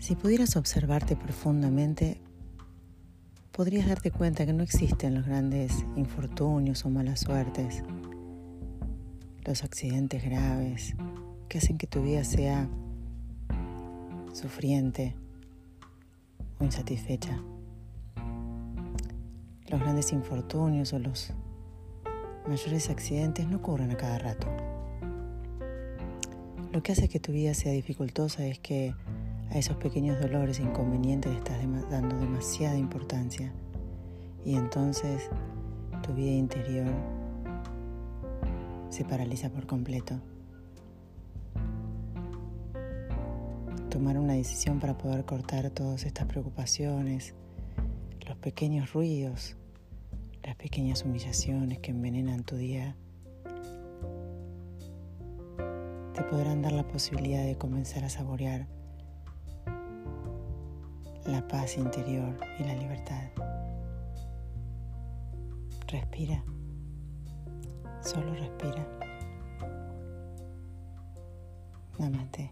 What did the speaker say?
Si pudieras observarte profundamente, podrías darte cuenta que no existen los grandes infortunios o malas suertes, los accidentes graves que hacen que tu vida sea sufriente o insatisfecha. Los grandes infortunios o los mayores accidentes no ocurren a cada rato. Lo que hace que tu vida sea dificultosa es que a esos pequeños dolores e inconvenientes le estás dando demasiada importancia y entonces tu vida interior se paraliza por completo. Tomar una decisión para poder cortar todas estas preocupaciones, los pequeños ruidos, las pequeñas humillaciones que envenenan tu día, te podrán dar la posibilidad de comenzar a saborear la paz interior y la libertad. Respira, solo respira. Namaste.